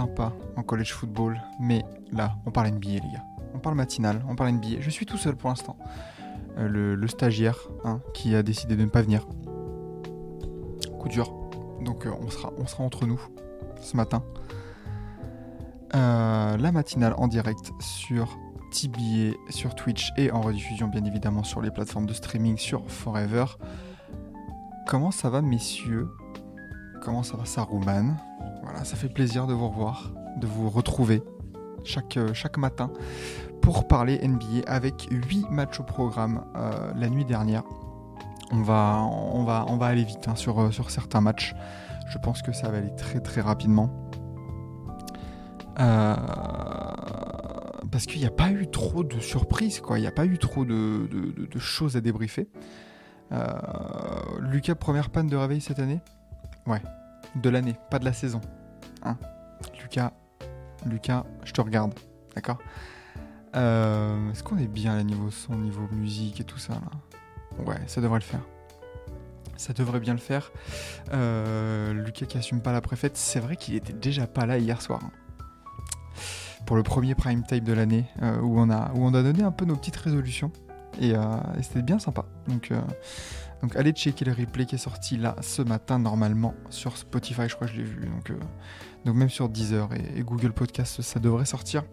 A eu des matchs sympas en college football, mais là, on parle NBA les gars. On parle matinal, on parle NBA. Je suis tout seul pour l'instant. Euh, le, stagiaire hein, qui a décidé de ne pas venir. Coup dur. Donc euh, on, sera, on sera entre nous ce matin. Euh, la matinale en direct sur TBA, sur Twitch et en rediffusion bien évidemment sur les plateformes de streaming sur Forever. Comment ça va messieurs? Comment ça va Saruman? Voilà, ça fait plaisir de vous revoir, de vous retrouver chaque, euh, chaque matin pour parler NBA avec 8 matchs au programme euh, la nuit dernière. On va, on va, on va aller vite hein, sur, euh, sur certains matchs. Je pense que ça va aller très très rapidement. Parce qu'il n'y a pas eu trop de surprises, quoi. Il n'y a pas eu trop de, de- choses à débriefer. Lucas, première panne de réveil cette année? Ouais, de l'année, pas de la saison. Hein Lucas, Lucas, je te regarde, d'accord Euh, Est-ce qu'on est bien à niveau son, niveau musique et tout ça là Ouais, ça devrait le faire. Ça devrait bien le faire. Euh, Lucas qui assume pas la préfète, c'est vrai qu'il était déjà pas là hier soir. hein pour le premier prime time de l'année euh, où, on a, où on a donné un peu nos petites résolutions et, et c'était bien sympa. Donc, donc allez checker le replay qui est sorti là ce matin normalement sur Spotify, je crois que je l'ai vu. Donc, euh, même sur Deezer et, Google Podcast, ça devrait sortir.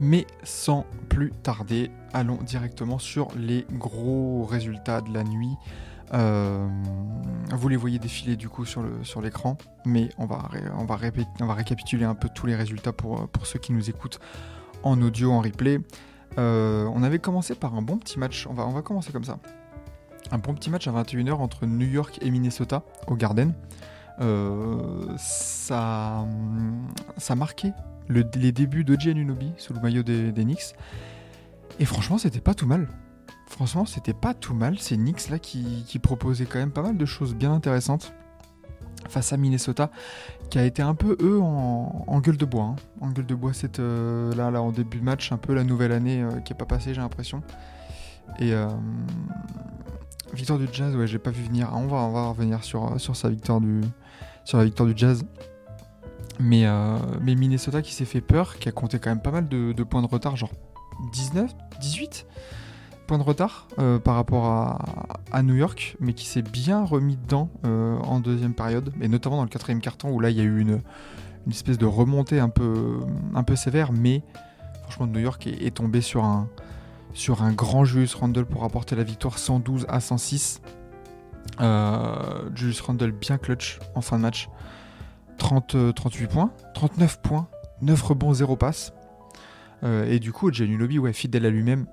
Mais sans plus tarder, allons directement sur les gros résultats de la nuit. Euh, vous les voyez défiler du coup sur l'écran, mais on va récapituler un peu tous les résultats pour euh, ceux qui nous écoutent en audio en replay. On avait commencé par un bon petit match. On va commencer comme ça. Un bon petit match à 21h entre New York et Minnesota au Garden. Euh, ça ça marquait le- les débuts de Anunoby sous le maillot des, des Knicks. Et franchement, c'était pas tout mal. Franchement, c'était pas tout mal. C'est Knicks là qui, qui proposait quand même pas mal de choses bien intéressantes face à Minnesota, qui a été un peu eux en, gueule de bois. hein. En gueule de bois, cette euh, là, là en début de match, un peu la nouvelle année euh, qui est pas passée, j'ai l'impression. Et victoire du Jazz, ouais, j'ai pas vu venir. Ah, On va, revenir sur, sur sa victoire du sur la victoire du Jazz. Mais, euh, mais Minnesota qui s'est fait peur, qui a compté quand même pas mal de, points de retard, genre 19, 18 points de retard euh, par rapport à, à New York, mais qui s'est bien remis dedans euh, en deuxième période, et notamment dans le quatrième carton où là il y a eu une, une espèce de remontée un peu, un peu sévère, mais franchement New York est, est tombé sur un, sur un grand Julius Randle pour apporter la victoire 112 à 106. Euh, Julius Randle bien clutch en fin de match. 30, euh, 38 points, 39 points, 9 rebonds, 0 passes. Euh, et du coup, Lobby, ouais, fidèle à lui-même,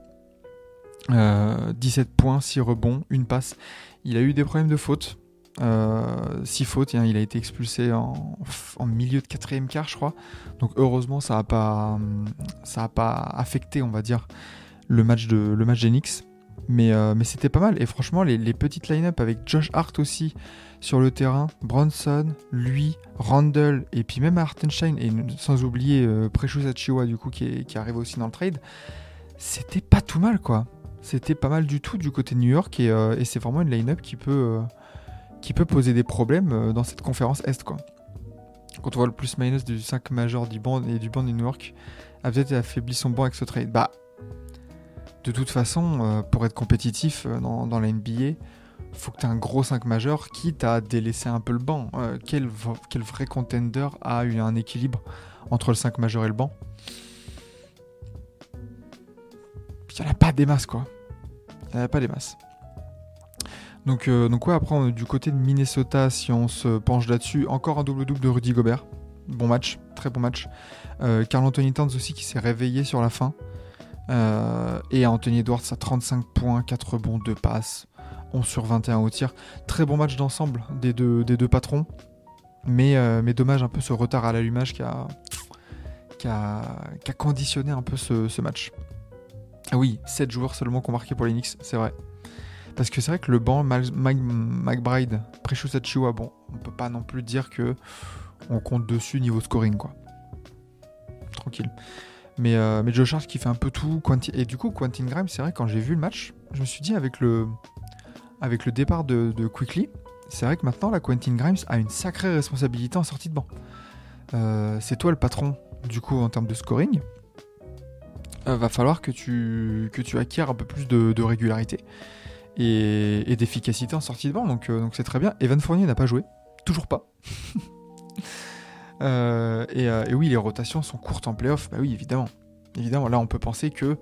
euh, 17 points, 6 rebonds, une passe. Il a eu des problèmes de faute. 6 fautes, hein, il a été expulsé en, en milieu de quatrième quart, je crois. Donc heureusement, ça n'a pas, ça a pas affecté, on va dire, le match de le match Knicks. Mais, euh, mais c'était pas mal. Et franchement, les, les petites line-up avec Josh Hart aussi sur le terrain, Bronson, lui, Randall, et puis même Hartenstein, et sans oublier euh, Precious Achiuwa, du coup, qui, qui arrive aussi dans le trade, c'était pas tout mal, quoi. C'était pas mal du tout du côté de New York, et, euh, et c'est vraiment une line-up qui peut, euh, qui peut poser des problèmes dans cette conférence Est, quoi. Quand on voit le plus-minus du 5 majeur du banc et du banc de New York, a peut-être affaibli son banc avec ce trade. Bah, de toute façon, euh, pour être compétitif euh, dans, la NBA, faut que tu aies un gros 5 majeur, quitte à délaisser un peu le banc. Euh, quel, vrai contender a eu un équilibre entre le 5 majeur et le banc? Il n'y en a pas des masses, quoi. Il n'y en a pas des masses. Donc, donc ouais, après, du côté de Minnesota, si on se penche là-dessus, encore un double-double de Rudy Gobert. Bon match, très bon match. Carl Anthony Towns aussi qui s'est réveillé sur la fin. Euh, et Anthony Edwards à 35 points, 4 rebonds, 2 passes, 11 sur 21 au tir. Très bon match d'ensemble des deux, des deux patrons. Mais, euh, mais dommage un peu ce retard à l'allumage qui a, qui, a, conditionné un peu ce, match. Ah oui, 7 joueurs seulement qui ont marqué pour les Knicks, c'est vrai. Parce que c'est vrai que le banc, McBride, Precious Achiuwa, bon, on peut pas non plus dire que on compte dessus niveau scoring, quoi. Tranquille. Mais, euh, mais Josh Hart qui fait un peu tout. Quanti- et du coup, Quentin Grimes, c'est vrai, quand j'ai vu le match, je me suis dit, avec le, avec le départ de, Quickly, c'est vrai que maintenant, la Quentin Grimes a une sacrée responsabilité en sortie de banc. Euh, c'est toi le patron, du coup, en termes de scoring. Euh, va falloir que tu, que tu acquières un peu plus de, régularité et, et d'efficacité en sortie de banc. Donc donc c'est très bien. Evan Fournier n'a pas joué. Toujours pas. Euh, et, euh, et oui, les rotations sont courtes en playoff. Bah oui, évidemment. Évidemment, là, on peut penser que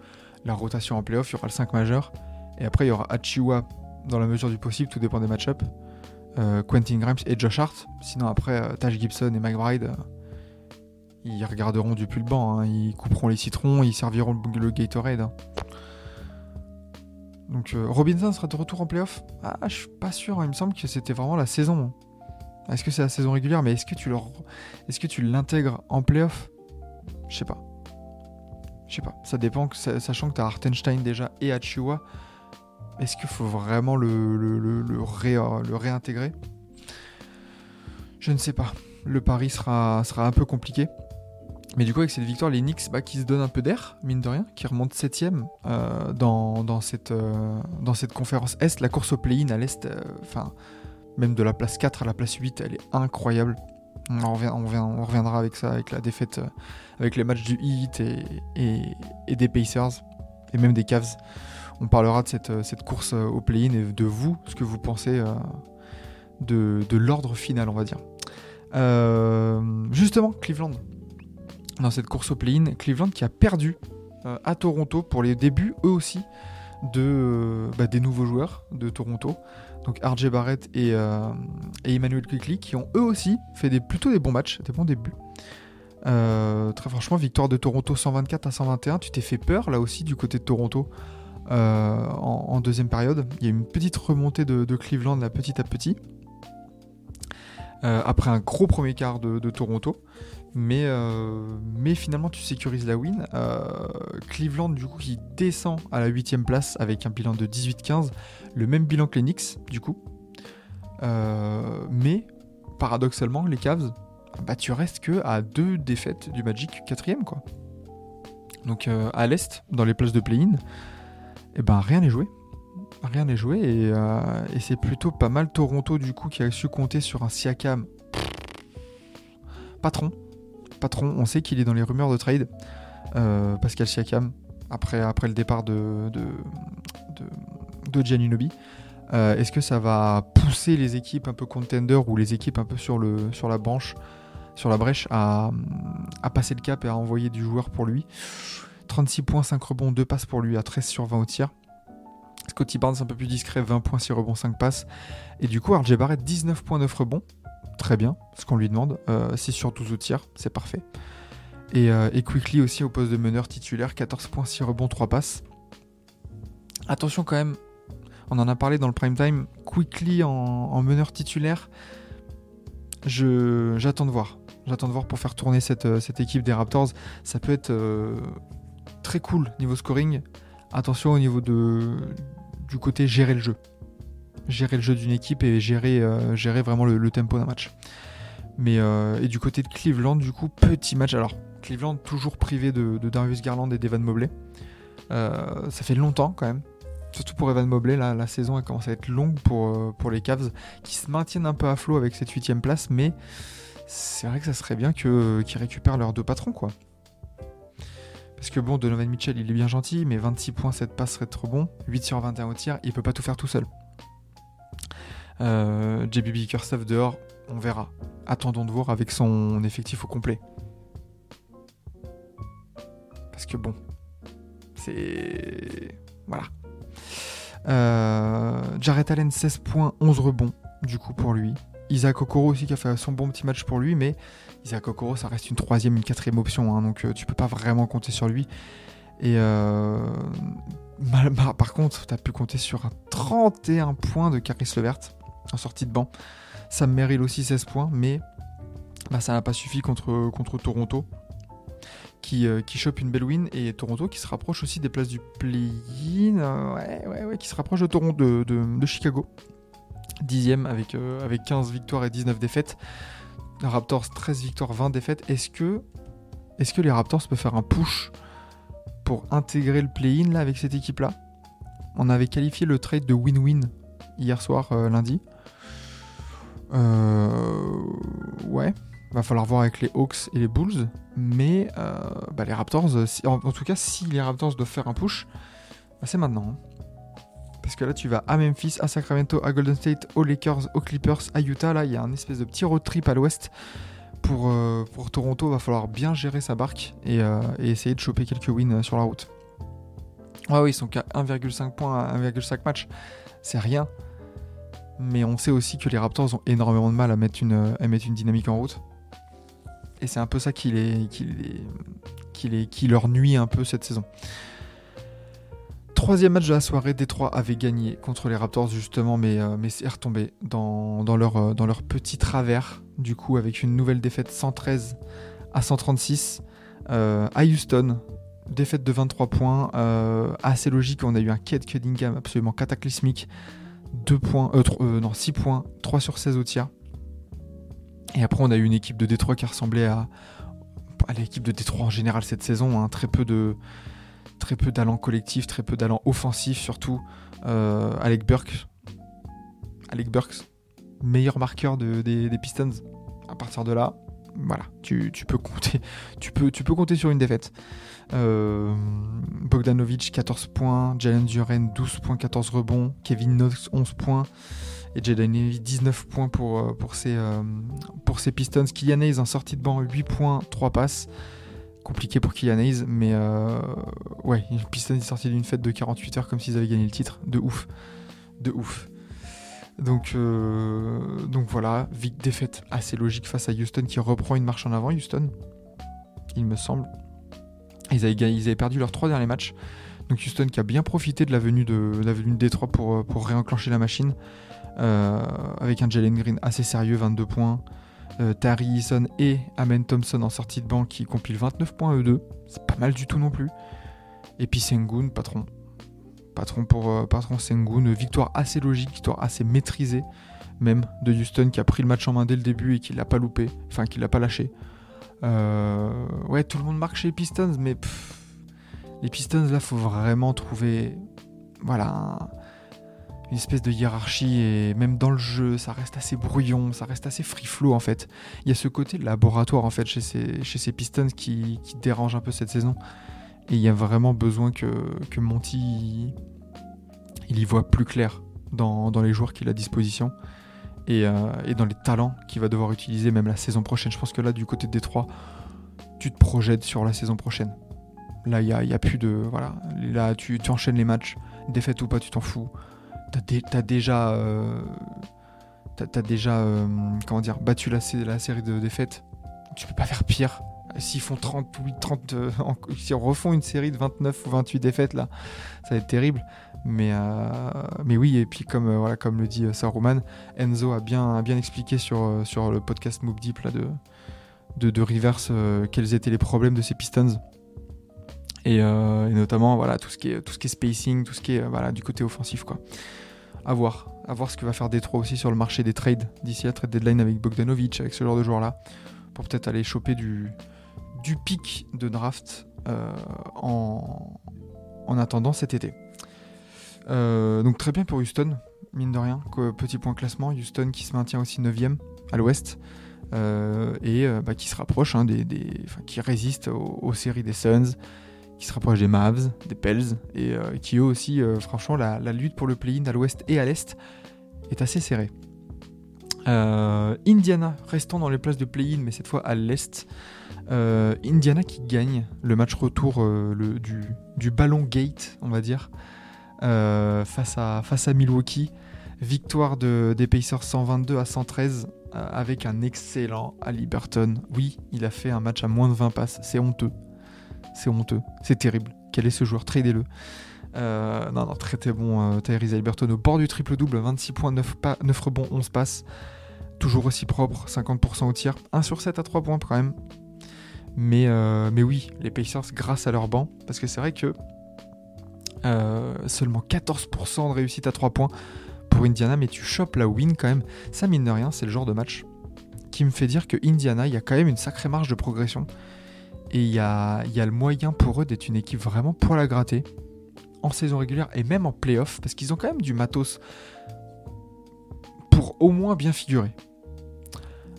la rotation en playoff, il y aura le 5 majeur. Et après, il y aura Achiwa dans la mesure du possible, tout dépend des match-ups. Euh, Quentin Grimes et Josh Hart. Sinon, après, Taj Gibson et McBride, ils regarderont du pull banc. hein. Ils couperont les citrons, ils serviront le, Gatorade. hein. Donc, Robinson sera de retour en playoff Ah, je suis pas sûr. Il me semble que c'était vraiment la saison. Est-ce que c'est la saison régulière Mais est-ce que tu l'intègres en playoff? Je sais pas. Je sais pas. Ça dépend, sachant que tu as Hartenstein déjà et Achiuwa. Est-ce qu'il faut vraiment le, le, le, le ré- le réintégrer? Je ne sais pas. Le pari sera, un peu compliqué. Mais du coup, avec cette victoire, les Knicks bah, qui se donnent un peu d'air, mine de rien, qui remontent 7 dans, dans, cette, euh, dans cette conférence Est. La course au play-in à l'Est, euh, enfin, même de la place 4 à la place 8, elle est incroyable. On, reviendra avec ça, avec la défaite, euh, avec les matchs du Heat et, des Pacers, et même des Cavs. On parlera de cette, euh, course euh, au play-in et de vous, ce que vous pensez de, l'ordre final, on va dire. Justement, Cleveland. Dans cette course au play-in, Cleveland qui a perdu à Toronto pour les débuts, eux aussi, de, euh, bah, des nouveaux joueurs de Toronto. Donc RJ Barrett et, euh, Emmanuel Quickly qui ont eux aussi fait plutôt des bons matchs, des bons débuts. Euh, très franchement, victoire de Toronto 124 à 121. Tu t'es fait peur là aussi du côté de Toronto en, deuxième période. Il y a eu une petite remontée de, Cleveland là petit à petit. Après un gros premier quart de Toronto. Mais, euh, mais finalement, tu sécurises la win. Euh, Cleveland, du coup, qui descend à la 8 place avec un bilan de 18-15. Le même bilan que les Knicks, du coup. Euh, mais, paradoxalement, les Cavs, bah, tu restes que à deux défaites du Magic, quatrième, quoi. Donc, à l'Est, dans les places de play-in, eh ben, rien n'est joué. Rien n'est joué. Et, et c'est plutôt pas mal Toronto, du coup, qui a su compter sur un Siakam patron. Patron, on sait qu'il est dans les rumeurs de trade. Euh, Pascal Siakam, après, le départ de, de, Giannunobi. Euh, Est-ce que ça va pousser les équipes un peu contender ou les équipes un peu sur, la branche, sur la brèche à, à passer le cap et à envoyer du joueur pour lui? 36 points, 5 rebonds, 2 passes pour lui à 13 sur 20 au tir. Scotty Barnes un peu plus discret, 20 points, 6 rebonds, 5 passes. Et du coup, RJ Barrett, 19 points, 9 rebonds. Très bien, ce qu'on lui demande. Euh, 6 sur 12 au tir, c'est parfait. Et, euh, et Quickly aussi au poste de meneur titulaire, 14 points, 6 rebonds, 3 passes. Attention quand même, on en a parlé dans le prime time. Quickly en, en meneur titulaire, j'attends de voir. J'attends de voir pour faire tourner cette, euh, équipe des Raptors. Ça peut être euh, très cool niveau scoring. Attention au niveau de, du côté gérer le jeu. Gérer le jeu d'une équipe et gérer, euh, gérer vraiment le, tempo d'un match. Mais euh, et du côté de Cleveland, du coup, petit match. Alors, Cleveland toujours privé de, Darius Garland et d'Evan Mobley. Euh, ça fait longtemps quand même. Surtout pour Evan Mobley, la, saison elle commence à être longue pour, pour les Cavs qui se maintiennent un peu à flot avec cette huitième place, mais c'est vrai que ça serait bien qu'ils récupèrent leurs deux patrons quoi. Parce que bon, Donovan Mitchell il est bien gentil, mais 26 points, 7 passes serait trop bon. 8 sur 21 au tir, il peut pas tout faire tout seul. Euh, JB dehors, on verra. Attendons de voir avec son effectif au complet. Parce que bon, c'est. Voilà. Euh, Allen, 16 points, 11 rebonds, du coup, pour lui. Isaac Okoro aussi qui a fait son bon petit match pour lui, mais Isaac Okoro, ça reste une troisième, une quatrième option, hein, donc euh, tu peux pas vraiment compter sur lui. Et euh, par contre, tu pu compter sur un 31 points de Caris Levert en sortie de banc. Sam Merrill aussi 16 points, mais bah, ça n'a pas suffi contre, contre Toronto, qui, euh, qui chope une belle win, et Toronto qui se rapproche aussi des places du play-in, euh, ouais, ouais, ouais, qui se rapproche de, Toronto, de, Chicago. Dixième avec, euh, avec 15 victoires et 19 défaites. Raptors 13 victoires, 20 défaites. Est-ce que, est que les Raptors peuvent faire un push pour intégrer le play-in avec cette équipe-là? On avait qualifié le trade de win-win hier soir, lundi. Euh, ouais, va falloir voir avec les Hawks et les Bulls. Mais euh, bah, les Raptors, euh, si- en, tout cas, si les Raptors doivent faire un push, bah, c'est maintenant. hein. Parce que là, tu vas à Memphis, à Sacramento, à Golden State, aux Lakers, aux Clippers, à Utah. Là, il y a un espèce de petit road trip à l'ouest. Pour, Toronto, va falloir bien gérer sa barque et, et essayer de choper quelques wins sur la route. Ouais, oui, ils sont qu'à 1,5 points à 1,5 match. C'est rien. Mais on sait aussi que les Raptors ont énormément de mal à mettre une, dynamique en route. Et c'est un peu ça qui, les, qui, les, qui, les, qui leur nuit un peu cette saison. Troisième match de la soirée, Détroit avait gagné contre les Raptors justement, mais, euh, c'est retombé dans, dans, leur, euh, dans leur petit travers, du coup, avec une nouvelle défaite 113 à 136 euh, à Houston. Défaite de 23 points, assez logique, on a eu un Kate Cunningham absolument cataclysmique. 2 points, euh, euh, non, 6 points, 3 sur 16 au tir. Et après, on a eu une équipe de Détroit qui ressemblait à, à l'équipe de Détroit en général cette saison. hein. Très peu de très peu d'allant collectif, très peu d'allant offensif surtout. Euh, Alec Burks, Alec Burks, meilleur marqueur de- des, des Pistons. À partir de là, voilà, tu, tu peux compter, tu peux, tu peux compter sur une défaite. Euh, Bogdanovic 14 points, Jalen Duren 12 points, 14 rebonds, Kevin Knox 11 points et Jaden Ivey 19 points pour, euh, ses, euh, ses Pistons. Kylian en sortie de banc 8 points, 3 passes. Compliqué pour Kylian Hayes, mais euh, ouais, Pistons est sorti d'une fête de 48 heures comme s'ils avaient gagné le titre. De ouf. De ouf. Donc, euh, donc voilà, vic défaite assez logique face à Houston qui reprend une marche en avant. Houston, il me semble. Ils avaient, perdu leurs trois derniers matchs. Donc Houston qui a bien profité de la venue de, la de Détroit pour, euh, pour réenclencher la machine. Euh, avec un Jalen Green assez sérieux, 22 points. Euh, Tari Eason et Amen Thompson en sortie de banc qui compilent 29 points eux deux. C'est pas mal du tout non plus. Et puis Sengun, patron. Patron pour patron Sengun. Victoire assez logique, victoire assez maîtrisée même de Houston qui a pris le match en main dès le début et qui l'a pas loupé. Enfin, qui l'a pas lâché. Euh, ouais, tout le monde marque chez les Pistons, mais pff, les Pistons là, faut vraiment trouver, voilà, un- une espèce de hiérarchie et même dans le jeu, ça reste assez brouillon, ça reste assez free flow en fait. Il y a ce côté laboratoire en fait chez ces, Pistons qui, dérange un peu cette saison. Et il y a vraiment besoin que, Monty il, il y voit plus clair dans, dans les joueurs qu'il a à disposition et, euh, et dans les talents qu'il va devoir utiliser même la saison prochaine. Je pense que là, du côté de Détroit, tu te projettes sur la saison prochaine. Là, il n'y a, plus de. Voilà. Là, tu, enchaînes les matchs, défaite ou pas, tu t'en fous. T'as dé- t'as déjà. euh, déjà. euh, comment dire Battu la série de défaites. Tu peux pas faire pire. S'ils font 38, 30. euh, en- si on refont une série de 29 ou 28 défaites, là, ça va être terrible. Mais, euh, mais oui, et puis comme, euh, voilà, comme le dit euh, Saruman, Enzo a bien, bien expliqué sur, sur le podcast Moop Deep de, de, quels étaient les problèmes de ces Pistons. Et, notamment voilà, tout, ce qui est, tout ce qui est spacing, tout ce qui est voilà, du côté offensif. Quoi. À voir. À voir ce que va faire Détroit aussi sur le marché des trades d'ici la trade deadline avec Bogdanovic, avec ce genre de joueurs-là, pour peut-être aller choper du, du pic de draft euh, en, en attendant cet été. Euh, donc très bien pour Houston, mine de rien. Petit point classement, Houston qui se maintient aussi 9ème à l'ouest. euh, et bah, qui se rapproche, hein, des, qui résiste aux, séries des Suns, qui se rapproche des Mavs, des Pels, et qui eux aussi, franchement, la lutte pour le play-in à l'ouest et à l'est est assez serrée. Euh, Indiana, restons dans les places de play-in, mais cette fois à l'est. Euh, Indiana qui gagne le match retour euh, du, du ballon gate, on va dire, face, à, Milwaukee. Victoire de, des Pacers 122 à 113 euh, avec un excellent Ali Burton. Oui, il a fait un match à moins de 20 passes. C'est honteux. C'est honteux. C'est terrible. Quel est ce joueur? Tradez-le. Euh, non, non, très très bon euh, Tyrese au bord du triple-double. 26 points, 9, pa- 9 rebonds, 11 passes. Toujours aussi propre, 50% au tir. 1 sur 7 à 3 points quand même. Mais, euh, mais oui, les Pacers grâce à leur banc. Parce que c'est vrai que euh, seulement 14% de réussite à 3 points pour Indiana, mais tu chopes la win quand même. Ça, mine de rien, c'est le genre de match qui me fait dire que Indiana, il y a quand même une sacrée marge de progression. Et il y a, y a le moyen pour eux d'être une équipe vraiment pour la gratter en saison régulière et même en playoff, parce qu'ils ont quand même du matos pour au moins bien figurer.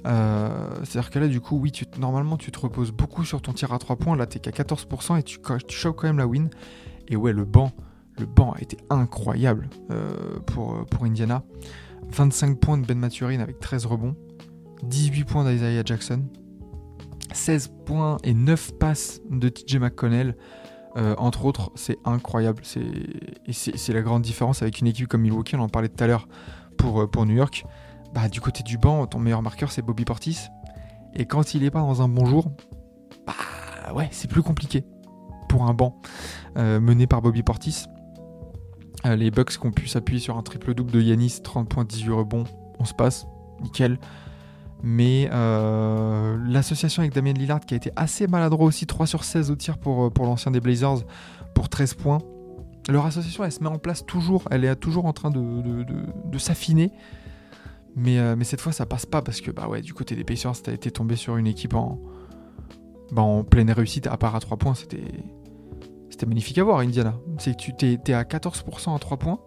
Euh, C'est-à-dire que là, du coup, oui, tu, normalement, tu te reposes beaucoup sur ton tir à 3 points. Là, t'es qu'à 14% et tu, tu chopes quand même la win. Et ouais, le banc, le banc a été incroyable euh, pour, pour Indiana. 25 points de Ben Maturin avec 13 rebonds. 18 points d'Isaiah Jackson. 16 points et 9 passes de TJ McConnell. Euh, entre autres, c'est incroyable. C'est la grande différence avec une équipe comme Milwaukee, on en parlait tout à l'heure pour, euh, New York. Bah, du côté du banc, ton meilleur marqueur, c'est Bobby Portis. Et quand il est pas dans un bon jour, bah ouais, c'est plus compliqué pour un banc euh, mené par Bobby Portis. Les Bucks qui ont pu s'appuyer sur un triple-double de Yanis, 30 points, 18 rebonds, on se passe, nickel. Mais euh, l'association avec Damien Lillard qui a été assez maladroit aussi, 3 sur 16 au tir pour, euh, pour l'ancien des Blazers pour 13 points. Leur association elle se met en place toujours, elle est toujours en train de, de- de- s'affiner. Mais, euh, mais cette fois ça passe pas parce que bah ouais, du côté des Pacers, t'as été tombé sur une équipe en, bah, en pleine réussite, à part à 3 points, c'était c'était magnifique à voir Indiana. C'est que tu t'es, t'es à 14% à 3 points,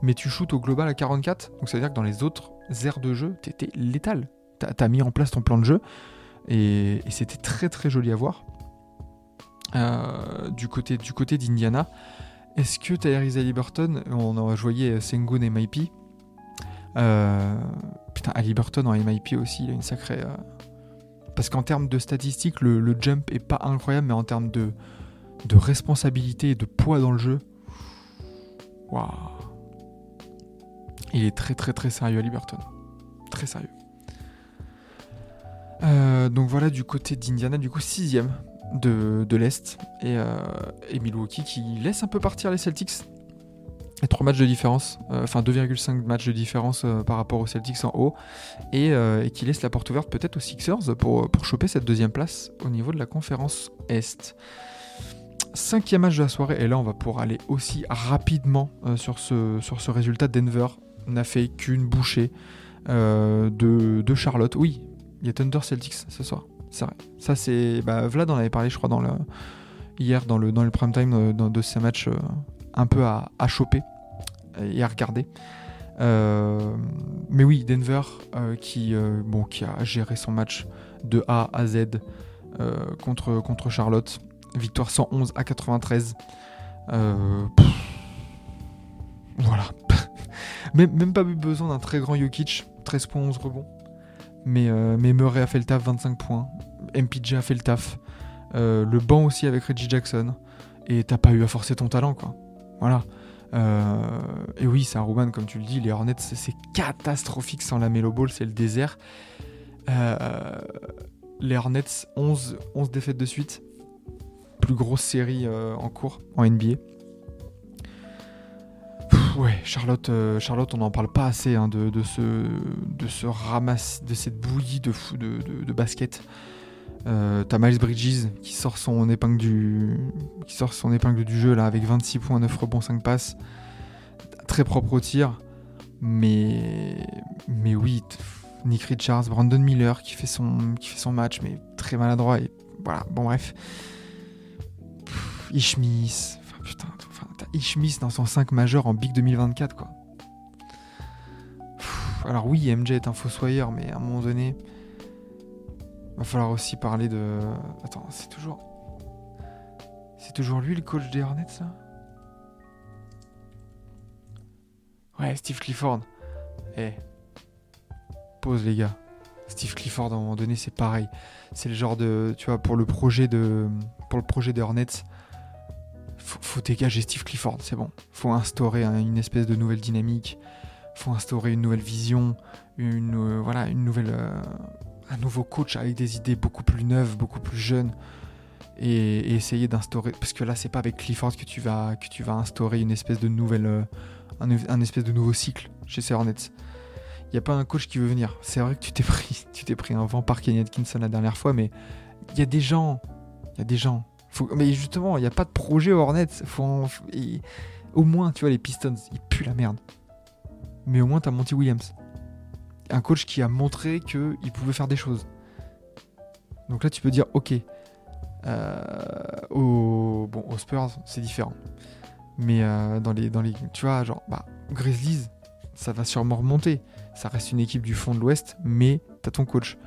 mais tu shootes au global à 44. Donc ça veut dire que dans les autres aires de jeu, t'étais létal. T'as, t'as mis en place ton plan de jeu et, c'était très très joli à voir. Euh, du, côté, du côté d'Indiana, est-ce que Tyrese Haliburton, on en voyait Sengun et MIP, euh, putain, Haliburton en MIP aussi, il a une sacrée. euh, Parce qu'en termes de statistiques, le, jump est pas incroyable, mais en termes de, de responsabilité et de poids dans le jeu, waouh. Il est très très très sérieux Haliburton. Très sérieux. Euh, donc voilà du côté d'Indiana, du coup sixième de, de l'Est. Et, euh, Milwaukee qui laisse un peu partir les Celtics. Et 3 matchs de différence, euh, enfin 2,5 matchs de différence par rapport aux Celtics en haut. Et, qui laisse la porte ouverte peut-être aux Sixers pour, pour choper cette deuxième place au niveau de la conférence Est. Cinquième match de la soirée, et là on va pouvoir aller aussi rapidement sur, ce, résultat. Denver n'a fait qu'une bouchée de Charlotte. Oui, il y a Thunder Celtics ce soir, c'est vrai. Ça c'est. Bah, Vlad en avait parlé, je crois, hier dans le, dans le prime time euh, de ces matchs euh, un peu à, à choper et à regarder. Euh, mais oui, Denver qui, bon, qui a géré son match de A à Z contre, contre Charlotte. Victoire 111 à 93. Euh, pff, voilà. même, même pas besoin d'un très grand Jokic. 13 points, 11 rebonds. Mais, euh, mais Murray a fait le taf, 25 points. MPJ a fait le taf. Euh, le banc aussi avec Reggie Jackson. Et t'as pas eu à forcer ton talent, quoi. Voilà. Euh, et oui, c'est un Ruban, comme tu le dis. Les Hornets, c'est catastrophique sans la Melo Ball, c'est le désert. Les Hornets, 11, 11 défaites de suite. Plus grosse série en cours en NBA. Ouais, Charlotte, euh, Charlotte, on n'en parle pas assez hein, de, ce, ramasse, de cette bouillie de, fou- de, basket. Euh, T'as Miles Bridges qui sort son épingle du, qui sort son épingle du jeu là avec 26 points, 9 rebonds, 5 passes. Très propre au tir. Mais, mais oui, Nick Richards, Brandon Miller qui fait son, qui fait son match, mais très maladroit. Et voilà, bon bref. Ishmis, enfin putain, t'as dans son 5 majeur en Big 2024 quoi. Alors oui, MJ est un fossoyeur, mais à un moment donné, va falloir aussi parler de. Attends, c'est toujours. C'est toujours lui le coach des Hornets, ça? Ouais, Steve Clifford. Eh. Pause, les gars. Steve Clifford, à un moment donné, c'est pareil. C'est le genre de. Tu vois, pour le projet de. Pour le projet des Hornets, faut, dégager Steve Clifford, c'est bon. Faut instaurer un- une espèce de nouvelle dynamique. faut instaurer une nouvelle vision, une, euh, voilà, une nouvelle, euh, un nouveau coach avec des idées beaucoup plus neuves, beaucoup plus jeunes. Et, essayer d'instaurer. Parce que là, c'est pas avec Clifford que tu vas, que tu vas instaurer une espèce de nouvelle. euh, un, espèce de nouveau cycle chez ces Hornets. Il n'y a pas un coach qui veut venir. C'est vrai que tu t'es pris, tu t'es pris un vent par Kenny Atkinson la dernière fois, mais il y a des gens. Il y a des gens. Mais justement, il n'y a pas de projet aux Hornets. Faut au moins, tu vois, les Pistons, ils puent la merde. Mais au moins, t'as Monty Williams. Un coach qui a montré qu'il pouvait faire des choses. Donc là, tu peux dire, ok. Euh, au, bon, aux Spurs, c'est différent. Mais euh, dans, les, dans. Tu vois, genre, bah, Grizzlies, ça va sûrement remonter. Ça reste une équipe du fond de l'Ouest, mais t'as ton coach.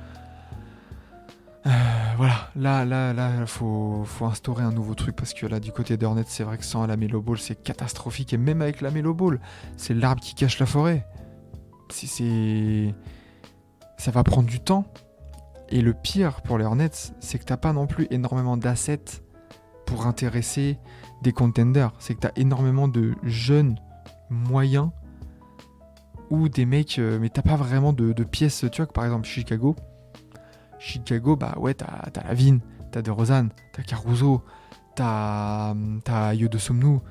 Euh, voilà, là, là, là, faut, faut instaurer un nouveau truc parce que là, du côté d'Hornets, c'est vrai que sans la Melo Ball, c'est catastrophique. Et même avec la Melo Ball, c'est l'arbre qui cache la forêt. C'est. Ça va prendre du temps. Et le pire pour les Hornets, c'est que t'as pas non plus énormément d'assets pour intéresser des contenders. C'est que t'as énormément de jeunes moyens ou des mecs, euh, mais t'as pas vraiment de, de pièces. Tu vois, que par exemple, Chicago. Chicago, bah ouais, t'as t'as Lavine, t'as DeRozan, t'as Caruso, t'as t'as Yodo Somnou,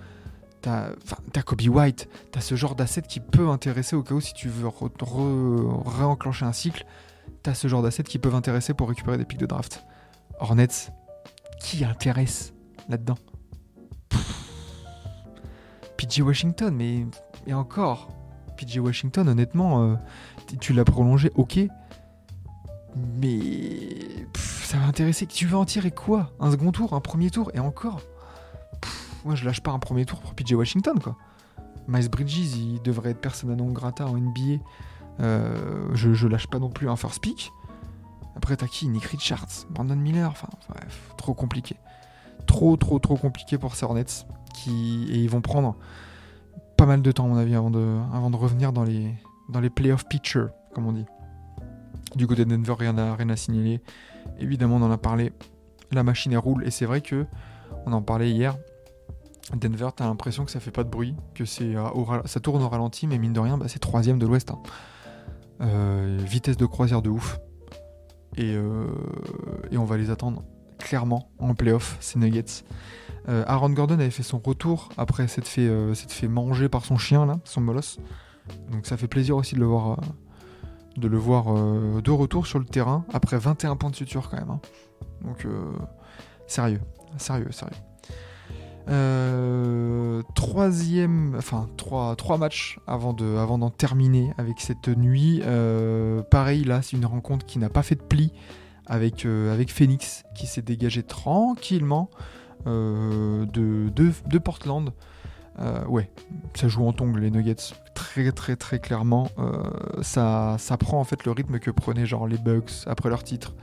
t'as Kobe White, t'as ce genre d'asset qui peut intéresser au cas où si tu veux réenclencher un cycle, t'as ce genre d'assets qui peuvent intéresser pour récupérer des pics de draft. Hornets, qui intéresse là-dedans? PJ Washington, mais et encore, PJ Washington, honnêtement, euh, tu l'as prolongé, ok, mais ça va intéresser. Tu veux en tirer quoi? Un second tour, un premier tour, et encore? Moi, je lâche pas un premier tour pour PJ Washington, quoi. Miles Bridges, il devrait être persona non grata en NBA. Euh, je, je lâche pas non plus un first pick. Après, t'as qui? Nick Richards, Brandon Miller, enfin, bref, trop compliqué. Trop, trop, trop compliqué pour ces Hornets. Qui, et ils vont prendre pas mal de temps, à mon avis, avant de, avant de revenir dans les, dans les playoff picture, comme on dit. Du côté de Denver, rien à, rien à signaler. Évidemment, on en a parlé. La machine elle roule. Et c'est vrai que on en parlait hier. Denver, t'as l'impression que ça fait pas de bruit, que c'est euh, ça tourne au ralenti, mais mine de rien, bah, c'est troisième de l'Ouest. hein. Euh, vitesse de croisière de ouf. Et, euh, et on va les attendre clairement en playoff, ces Nuggets. Aaron Gordon avait fait son retour après s'être fait, fait manger par son chien, là, son molosse. Donc ça fait plaisir aussi de le voir, de, le voir euh, de retour sur le terrain après 21 points de suture quand même. hein. Donc euh, sérieux, sérieux, sérieux. Euh, troisième, enfin trois, matchs avant de, avant d'en terminer avec cette nuit. Pareil là, c'est une rencontre qui n'a pas fait de pli avec, avec Phoenix qui s'est dégagé tranquillement de, Portland. Ouais, ça joue en tongle les Nuggets très très clairement. Euh, ça, prend en fait le rythme que prenaient genre les Bucks après leur titre.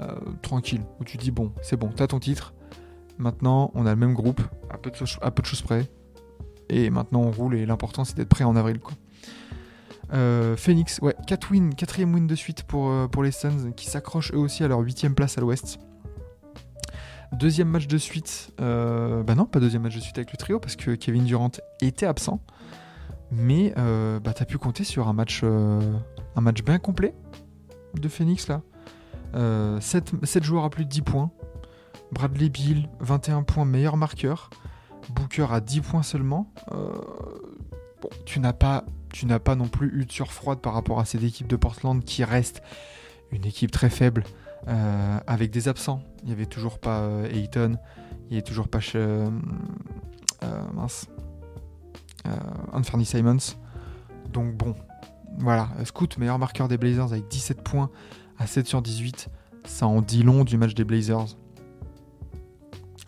Euh, tranquille, où tu dis bon, c'est bon, t'as ton titre. Maintenant, on a le même groupe, à peu de, choses- près. Et maintenant, on roule et l'important, c'est d'être prêt en avril. Quoi. Euh, Phoenix, ouais, 4 wins, quatrième win de suite pour, les Suns qui s'accrochent eux aussi à leur huitième place à l'ouest. Deuxième match de suite, bah non, pas deuxième match de suite avec le trio parce que Kevin Durant était absent. Mais euh, bah, t'as pu compter sur un match, euh, un match bien complet de Phoenix là. 7, joueurs à plus de 10 points. Bradley Bill, 21 points, meilleur marqueur. Booker à 10 points seulement. Euh, bon, tu n'as pas, tu pas non plus eu de surfroide par rapport à cette équipe de Portland qui reste une équipe très faible euh, avec des absents. Il n'y avait toujours pas euh, Ayton, il n'y avait toujours pas euh, euh, mince, euh, Anthony Simons. Donc bon, voilà. Scoot, meilleur marqueur des Blazers avec 17 points à 7 sur 18. Ça en dit long du match des Blazers.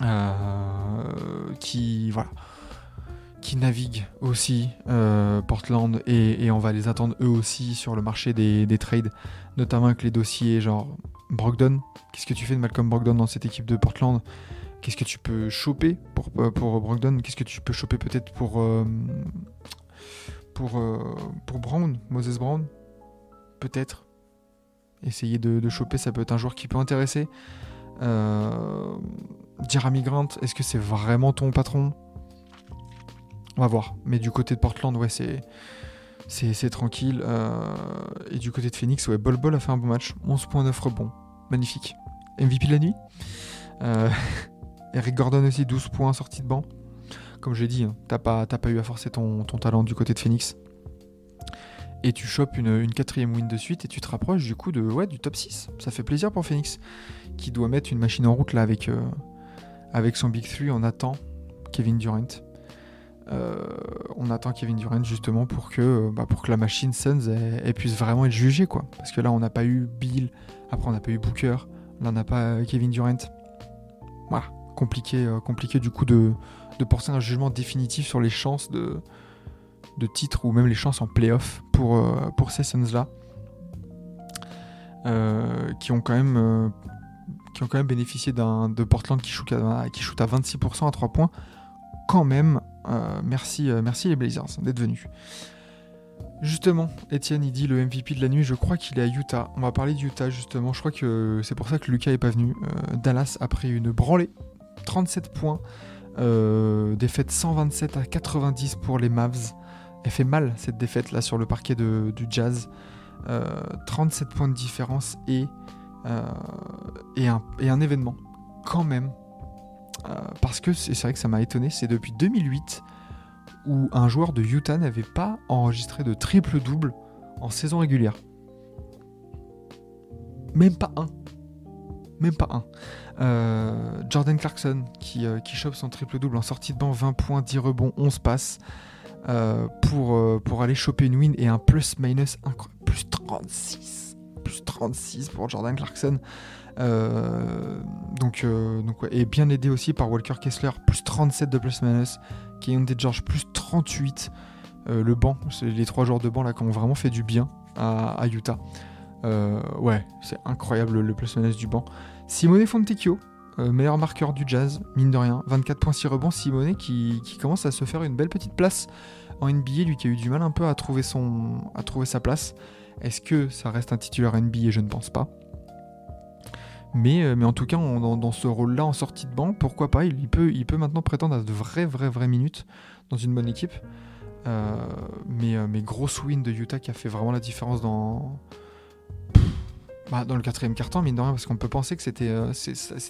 Euh, qui voilà qui navigue aussi euh, Portland et, et on va les attendre eux aussi sur le marché des, des trades notamment avec les dossiers genre Brogdon qu'est-ce que tu fais de Malcolm Brogdon dans cette équipe de Portland? Qu'est-ce que tu peux choper pour, pour Brogdon? Qu'est-ce que tu peux choper peut-être pour euh, euh, Brown Moses Brown? Peut-être essayer de, choper ça peut être un joueur qui peut intéresser euh, Jeremy Grant, est-ce que c'est vraiment ton patron? On va voir. Mais du côté de Portland, ouais, c'est C'est tranquille. euh, et du côté de Phoenix, ouais, Bol Bol a fait un bon match. 11.9 rebonds. Magnifique. MVP de la nuit? Euh, Eric Gordon aussi, 12 points sorti de banc. Comme j'ai dit, hein, t'as pas, pas eu à forcer ton, talent du côté de Phoenix. Et tu chopes une, quatrième win de suite et tu te rapproches du coup de, ouais, du top 6. Ça fait plaisir pour Phoenix. Qui doit mettre une machine en route là avec, euh, son Big 3. On attend Kevin Durant. Euh, on attend Kevin Durant justement pour que, euh, bah, pour que la machine Suns puisse vraiment être jugée quoi. Parce que là on n'a pas eu Bill, après on n'a pas eu Booker, là on n'a pas Kevin Durant. Voilà, compliqué, euh, compliqué du coup de, de porter un jugement définitif sur les chances de, de titre ou même les chances en playoff pour, euh, pour ces Suns là. Euh, qui ont quand même qui ont quand même bénéficié de Portland qui shoot à, qui shoot à 26% à 3 points. Quand même merci merci les Blazers d'être venus. Justement Etienne il dit le MVP de la nuit je crois qu'il est à Utah. On va parler d'Utah justement. Je crois que c'est pour ça que Lucas est pas venu Dallas a pris une branlée 37 points euh, défaite 127 à 90 pour les Mavs elle fait mal cette défaite là sur le parquet de- du Jazz Euh, 37 points de différence et, euh, et, un, et un événement quand même. Euh, parce que c'est vrai que ça m'a étonné, c'est depuis 2008 où un joueur de Utah n'avait pas enregistré de triple-double en saison régulière. Même pas un. Même pas un. Euh, Jordan Clarkson qui, euh, qui chope son triple-double en sortie de banc, 20 points, 10 rebonds, 11 passes. euh, pour, pour aller choper une win et un plus-minus incroyable. Plus 36. Plus 36 pour Jordan Clarkson. Donc, donc. Et bien aidé aussi par Walker Kessler, plus 37 de plus-minus. Keontae George, plus 38. Euh, le banc, c'est les trois joueurs de banc là qui ont vraiment fait du bien à Utah. Euh, ouais, c'est incroyable le plus-minus du banc. Simone Fontecchio, euh, meilleur marqueur du jazz, mine de rien, 24.6 rebonds. Simone qui, commence à se faire une belle petite place en NBA, lui qui a eu du mal un peu à trouver, son, à trouver sa place. Est-ce que ça reste un titulaire NBA Je ne pense pas. Mais, euh, mais en tout cas, dans, ce rôle-là, en sortie de banc, pourquoi pas? Il, peut, il peut maintenant prétendre à de vraies, vraies, vraies minutes dans une bonne équipe. Mais, mais grosse win de Utah qui a fait vraiment la différence dans, bah, dans le quatrième quart-temps, mine de rien, parce qu'on peut penser que c'était euh,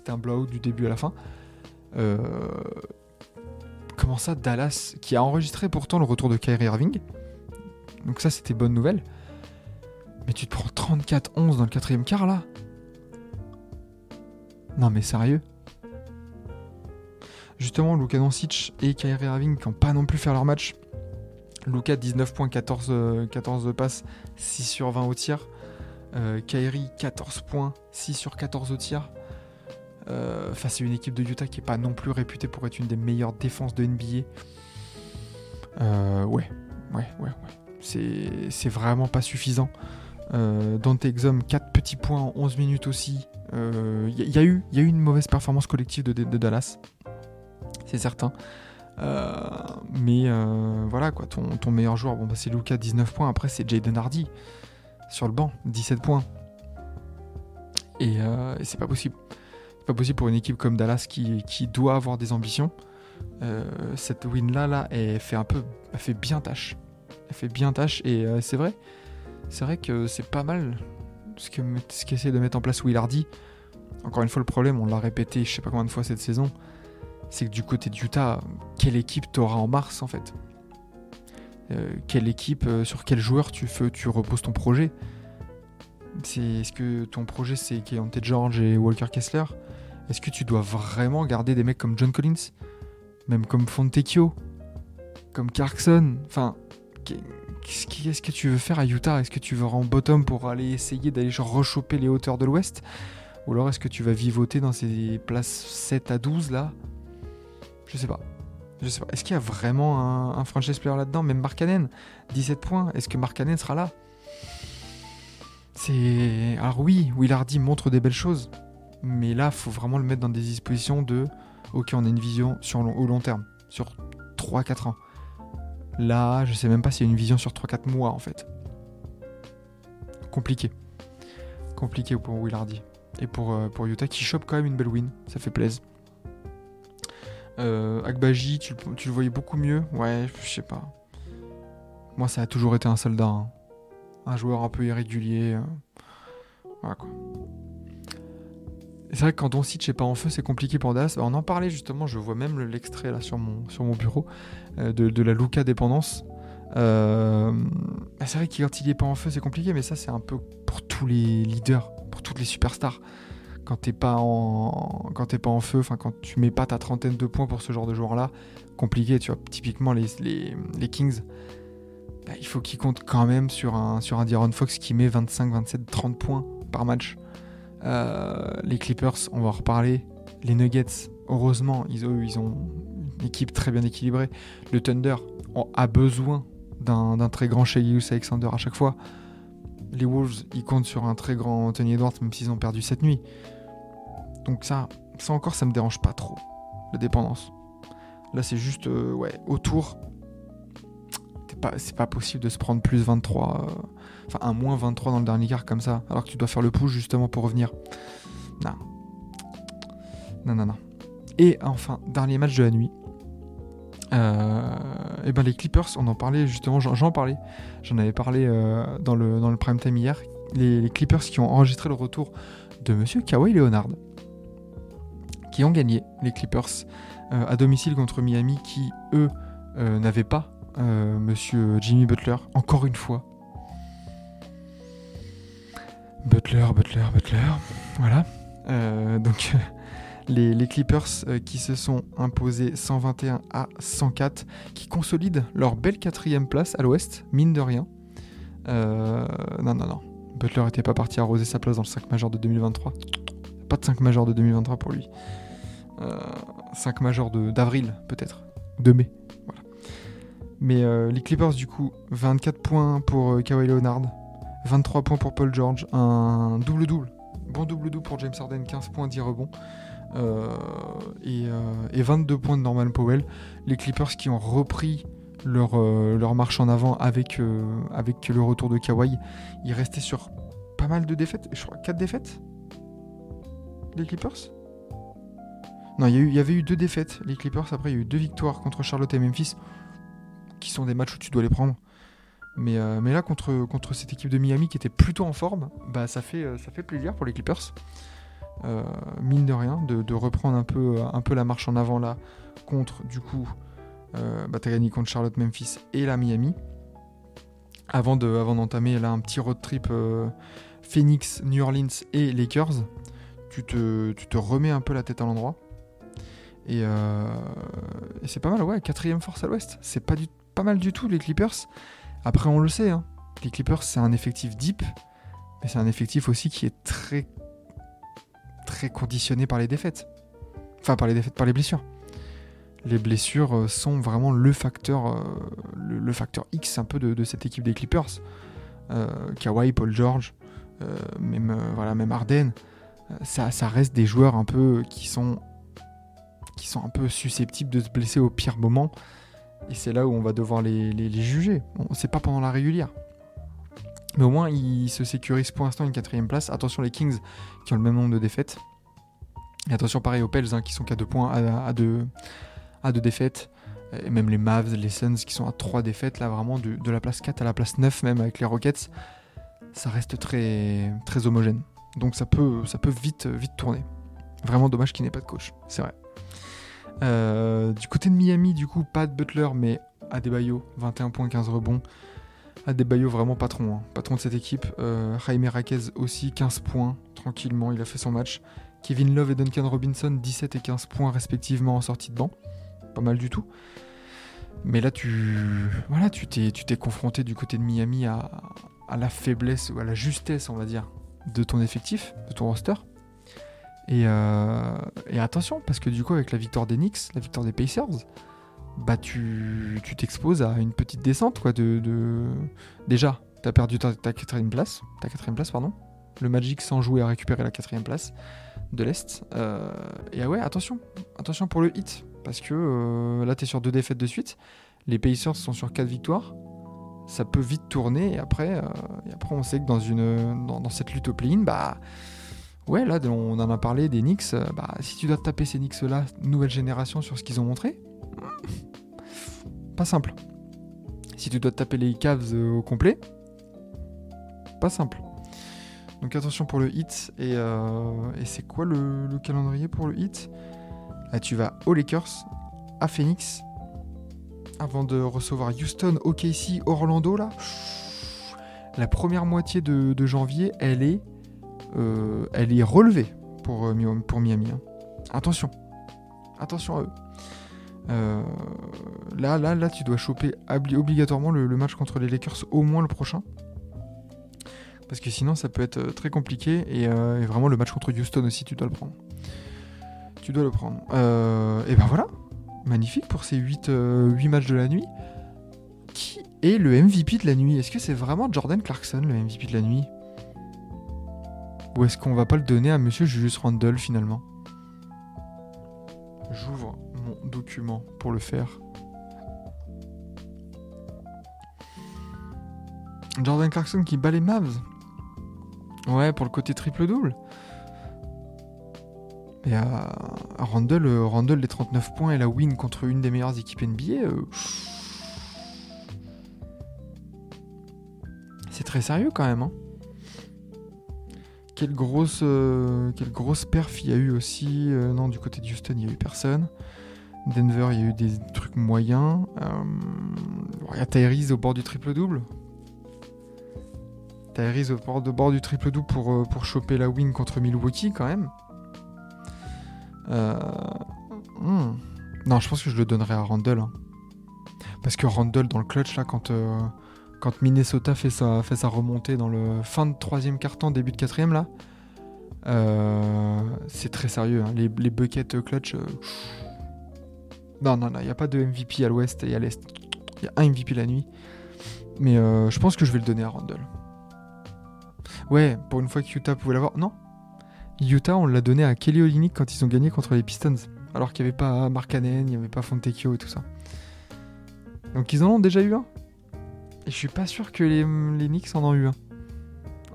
un blowout du début à la fin. Euh, comment ça, Dallas, qui a enregistré pourtant le retour de Kyrie Irving. Donc ça, c'était bonne nouvelle. Mais tu te prends 34-11 dans le quatrième quart, là Non mais sérieux Justement, Luka Doncic et Kyrie Irving qui n'ont pas non plus fait leur match. Luka 19 points, 14, euh, 14 passes, 6 sur 20 au tir. Euh, Kyrie 14 points, 6 sur 14 au tir. Euh, face à une équipe de Utah qui n'est pas non plus réputée pour être une des meilleures défenses de NBA. Euh, ouais, ouais, ouais, ouais. C'est vraiment pas suffisant. Euh, Dante Exum, 4 petits points en 11 minutes aussi. Il euh, y, a eu, une mauvaise performance collective de, Dallas. C'est certain. Mais voilà quoi, ton, ton meilleur joueur, bon bah c'est Luca 19 points, après c'est Jaden Hardy sur le banc, 17 points. Et, euh, et c'est pas possible. C'est pas possible pour une équipe comme Dallas qui, qui doit avoir des ambitions. Euh, cette win là, là, elle fait un peu, elle fait bien tâche. Elle fait bien tâche et euh, c'est vrai, c'est vrai que c'est pas mal ce que ce qu'essaie de mettre en place Will Hardy. Encore une fois, le problème, on l'a répété, je sais pas combien de fois cette saison, c'est que du côté de Utah, quelle équipe t'auras en mars en fait? Euh, Quelle équipe, euh, sur quel joueur tu, fais, tu reposes ton projet? C'est Est-ce que ton projet c'est Keontae George et Walker Kessler? Est-ce que tu dois vraiment garder des mecs comme John Collins? Même comme Fontecchio? Comme Clarkson? Enfin, qu'est- qu'est-ce qu'est-ce que tu veux faire à Utah? Est-ce que tu veux en bottom pour aller essayer d'aller rechoper les hauteurs de l'Ouest? Ou alors est-ce que tu vas vivoter dans ces places 7 à 12 là? Je sais pas. Je sais pas. Est-ce qu'il y a vraiment un, un franchise player là-dedans? Même Markkanen, 17 points. Est-ce que Markkanen sera là? C'est. Alors oui, Will Hardy montre des belles choses. Mais là, faut vraiment le mettre dans des dispositions de. Ok, on a une vision sur au long terme. Sur 3-4 ans. Là, je sais même pas s'il y a une vision sur 3-4 mois en fait. Compliqué. Compliqué pour Will Hardy. Et pour, euh, pour Utah qui chope quand même une belle win. Ça fait plaisir. Euh, tu, le- voyais beaucoup mieux Ouais, je sais pas. Moi, ça a toujours été un soldat. hein. Un joueur un peu irrégulier. euh, Voilà quoi. C'est vrai que quand Doncic n'est pas en feu, c'est compliqué pour Dallas. Bah, on en parlait justement, je vois même le- l'extrait là sur mon, bureau euh, de, de la Luca dépendance. Euh, bah, c'est vrai que quand il est pas en feu, c'est compliqué, mais ça, c'est un peu pour tous les leaders, pour toutes les superstars. Quand t'es pas en, quand t'es pas en feu, enfin quand tu mets pas ta trentaine de points pour ce genre de joueur-là, compliqué. Tu vois, typiquement les, les, Kings, bah, il faut qu'ils comptent quand même sur un sur un D'Aaron Fox qui met 25, 27, 30 points par match. Euh, les Clippers, on va en reparler. Les Nuggets, heureusement, ils, ils ont une équipe très bien équilibrée. Le Thunder on a besoin d'un très grand Shea Alexander à chaque fois. Les Wolves, ils comptent sur un très grand Anthony Edwards, même s'ils ont perdu cette nuit. Donc ça, ça encore, ça me dérange pas trop, la dépendance. Là, c'est juste, euh, ouais, autour, c'est pas possible de se prendre plus 23, euh, enfin un moins 23 dans le dernier quart comme ça, alors que tu dois faire le push justement pour revenir. Non. Non, non, non. Et enfin, dernier match de la nuit. et ben les Clippers, on en parlait justement, j'en parlais, j'en avais parlé euh, dans, le, dans prime time hier. Les, les Clippers qui ont enregistré le retour de Monsieur Kawhi Leonard, qui ont gagné les Clippers euh, à domicile contre Miami, qui eux euh, n'avaient pas euh, Monsieur Jimmy Butler, encore une fois. Butler, Butler, Butler, voilà. Donc les, Clippers qui se sont imposés 121 à 104, qui consolident leur belle quatrième place à l'ouest, mine de rien. Non, non, non. Butler n'était pas parti arroser sa place dans le 5 majeur de 2023. Pas de 5 majeur de 2023 pour lui. Euh, 5 majeur de- d'avril, peut-être. De mai. Mais euh, les Clippers, du coup, 24 points pour euh, Kawhi Leonard, 23 points pour Paul George, un double-double. Bon double-double pour James Harden, 15 points, 10 rebonds. Euh, et, euh, et 22 points de Norman Powell. Les Clippers qui ont repris leur, euh, marche en avant avec, euh, avec le retour de Kawhi. Ils restaient sur pas mal de défaites. Je crois 4 défaites Les Clippers? Non, il y, avait eu deux défaites, les Clippers. Après, il y a eu deux victoires contre Charlotte et Memphis, qui sont des matchs où tu dois les prendre. Mais, euh, là, contre, cette équipe de Miami qui était plutôt en forme, bah, ça, fait, euh, ça fait plaisir pour les Clippers. Euh, mine de rien, de, reprendre un peu, la marche en avant là, contre du coup, euh, bah, gagné contre Charlotte, Memphis et la Miami. Avant de, avant d'entamer là un petit road trip Phoenix, New Orleans et Lakers, tu te remets un peu la tête à l'endroit. Et, euh, et c'est pas mal, ouais, quatrième force à l'ouest. C'est pas, pas mal du tout les Clippers. Après, on le sait, hein, les Clippers c'est un effectif deep, mais c'est un effectif aussi qui est très très conditionné par les défaites. Enfin, par les défaites, par les blessures. Les blessures euh, sont vraiment le facteur, euh, le, facteur X un peu de, cette équipe des Clippers. Kawhi, Paul George, même, voilà, même ça, ça reste des joueurs un peu qui sont, qui sont un peu susceptibles de se blesser au pire moment. Et c'est là où on va devoir les, juger. C'est pas pendant la régulière. Mais au moins, ils se sécurisent pour l'instant une quatrième place. Attention, les Kings qui ont le même nombre de défaites. Et attention, pareil aux Pels hein, qui sont qu'à deux points, à, deux, défaites. Et même les Mavs, les Suns qui sont à trois défaites, là vraiment de, de la place 4 à la place 9, même avec les Rockets, ça reste très, très homogène. Donc ça peut, ça peut vite, vite tourner. Vraiment dommage qu'il n'ait pas de coach, c'est vrai. Euh, du côté de Miami, du coup, pas de Butler, mais Adebayo, 21 points, 15 rebonds. Adebayo, vraiment patron, hein. patron de cette équipe. Euh, Jaime Raquez aussi, 15 points, tranquillement, il a fait son match. Kevin Love et Duncan Robinson, 17 et 15 points respectivement en sortie de banc. Pas mal du tout. Mais là, tu voilà, tu t'es, confronté du côté de Miami à, à la faiblesse ou à la justesse, on va dire, de ton effectif, de ton roster. Et, euh, et attention, parce que du coup, avec la victoire des Knicks, la victoire des Pacers, bah tu t'exposes à une petite descente, quoi. De, de... Déjà, t'as perdu ta, ta quatrième place, ta quatrième place, pardon. Le Magic sans jouer a récupéré la quatrième place de l'Est. Euh, et ah ouais, attention, attention pour le hit, parce que euh, là, t'es sur deux défaites de suite. Les Pacers sont sur quatre victoires. Ça peut vite tourner, et après, euh, et après on sait que dans, une, dans, dans cette lutte au play-in, bah. Ouais, là, on en a parlé des Knicks. euh, Bah, si tu dois taper ces Knicks-là, nouvelle génération sur ce qu'ils ont montré, pas simple. Si tu dois te taper les Cavs euh, au complet, pas simple. Donc attention pour le hit. Et, euh, et c'est quoi le, le calendrier pour le hit? Là, tu vas aux Lakers, à Phoenix, avant de recevoir Houston, OKC, Orlando là. La première moitié de janvier, elle est, euh, elle est relevée pour, euh, Miami. hein. Attention, attention à eux. Euh, là, là, là, tu dois choper obligatoirement le, match contre les Lakers, au moins le prochain. Parce que sinon, ça peut être très compliqué. Et, vraiment, le match contre Houston aussi, tu dois le prendre. Tu dois le prendre. Et ben voilà, magnifique pour ces 8, matchs de la nuit. Qui est le MVP de la nuit? Est-ce que c'est vraiment Jordan Clarkson, le MVP de la nuit? Ou est-ce qu'on va pas le donner à Monsieur Julius Randle finalement? J'ouvre mon document pour le faire. Jordan Clarkson qui bat les Mavs. Ouais, pour le côté triple-double. Et à, euh, Randle, les 39 points et la win contre une des meilleures équipes NBA. euh, C'est très sérieux quand même. hein. Quelle grosse, euh, quelle grosse perf il y a eu aussi. euh, non, du côté de Houston, il n'y a eu personne. Denver, il y a eu des trucs moyens. Il y a Tyrese au bord du triple-double. Tyrese au bord, de bord du triple-double pour, euh, pour choper la win contre Milwaukee quand même. Hmm. Non, je pense que je le donnerai à Randall. hein. Parce que Randall, dans le clutch, là, quand, quand Minnesota fait sa, remontée dans le fin de troisième quart-temps, début de quatrième, là, euh, c'est très sérieux. hein. Les, buckets euh, clutch. euh, Non, non, non, il n'y a pas de MVP à l'ouest et à l'est. Il y a un MVP la nuit. Mais je pense que je vais le donner à Randall. Ouais, pour une fois que Utah pouvait l'avoir. Non, Utah, on l'a donné à Kelly Olynyk quand ils ont gagné contre les Pistons. Alors qu'il n'y avait pas Markkanen, il n'y avait pas Fontecchio et tout ça. Donc ils en ont déjà eu un? Et je suis pas sûr que les, les Knicks en ont eu un.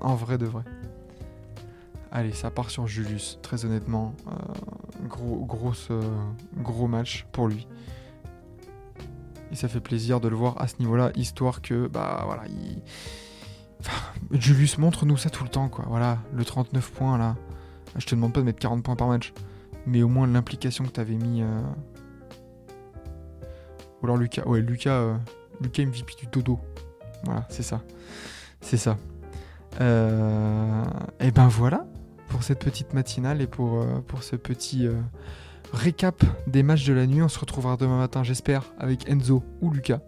En vrai de vrai. Allez, ça part sur Julius, très honnêtement. Euh, gros, euh, gros match pour lui. Et ça fait plaisir de le voir à ce niveau-là, histoire que, bah voilà, il... Enfin, Julius, montre-nous ça tout le temps, quoi. Voilà, le 39 points, là. Je te demande pas de mettre 40 points par match. Mais au moins l'implication que t'avais mis... euh, Ou alors Lucas, ouais, Lucas, euh, Lucas MVP du dodo. Voilà, c'est ça. C'est ça. Euh, Et ben voilà, pour cette petite matinale et pour, euh, pour ce petit euh, récap des matchs de la nuit. On se retrouvera demain matin, j'espère, avec Enzo ou Lucas.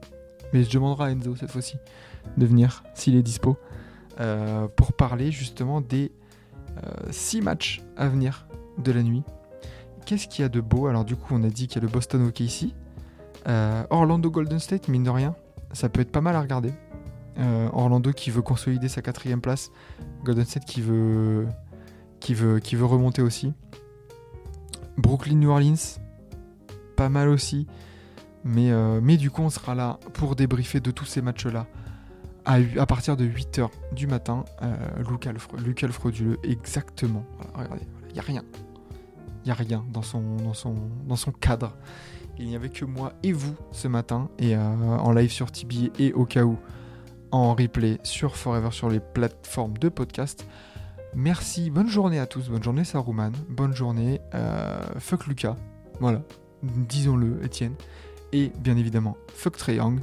Mais je demanderai à Enzo cette fois-ci de venir, s'il est dispo, pour parler justement des 6 matchs à venir de la nuit. Qu'est-ce qu'il y a de beau? Alors du coup, on a dit qu'il y a le Boston OKC. Orlando Golden State, mine de rien, ça peut être pas mal à regarder. Euh, Orlando qui veut consolider sa quatrième place. Golden State qui veut, qui veut, qui veut remonter aussi. Brooklyn New Orleans, pas mal aussi. Mais, euh, mais du coup, on sera là pour débriefer de tous ces matchs-là à, à partir de 8h du matin. Euh, le frauduleux, exactement. Regardez, il n'y a rien. Il n'y a rien dans son, dans, son, dans son cadre. Il n'y avait que moi et vous ce matin. Et euh, en live sur TBA et au cas où en replay sur Forever sur les plateformes de podcast. Merci, bonne journée à tous, bonne journée Saruman, bonne journée, euh, fuck Lucas, voilà, disons-le Étienne, et bien évidemment fuck Young.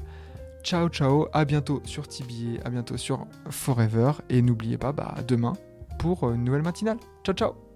Ciao ciao, à bientôt sur TBA, à bientôt sur Forever, et n'oubliez pas, bah, demain pour une nouvelle matinale. Ciao ciao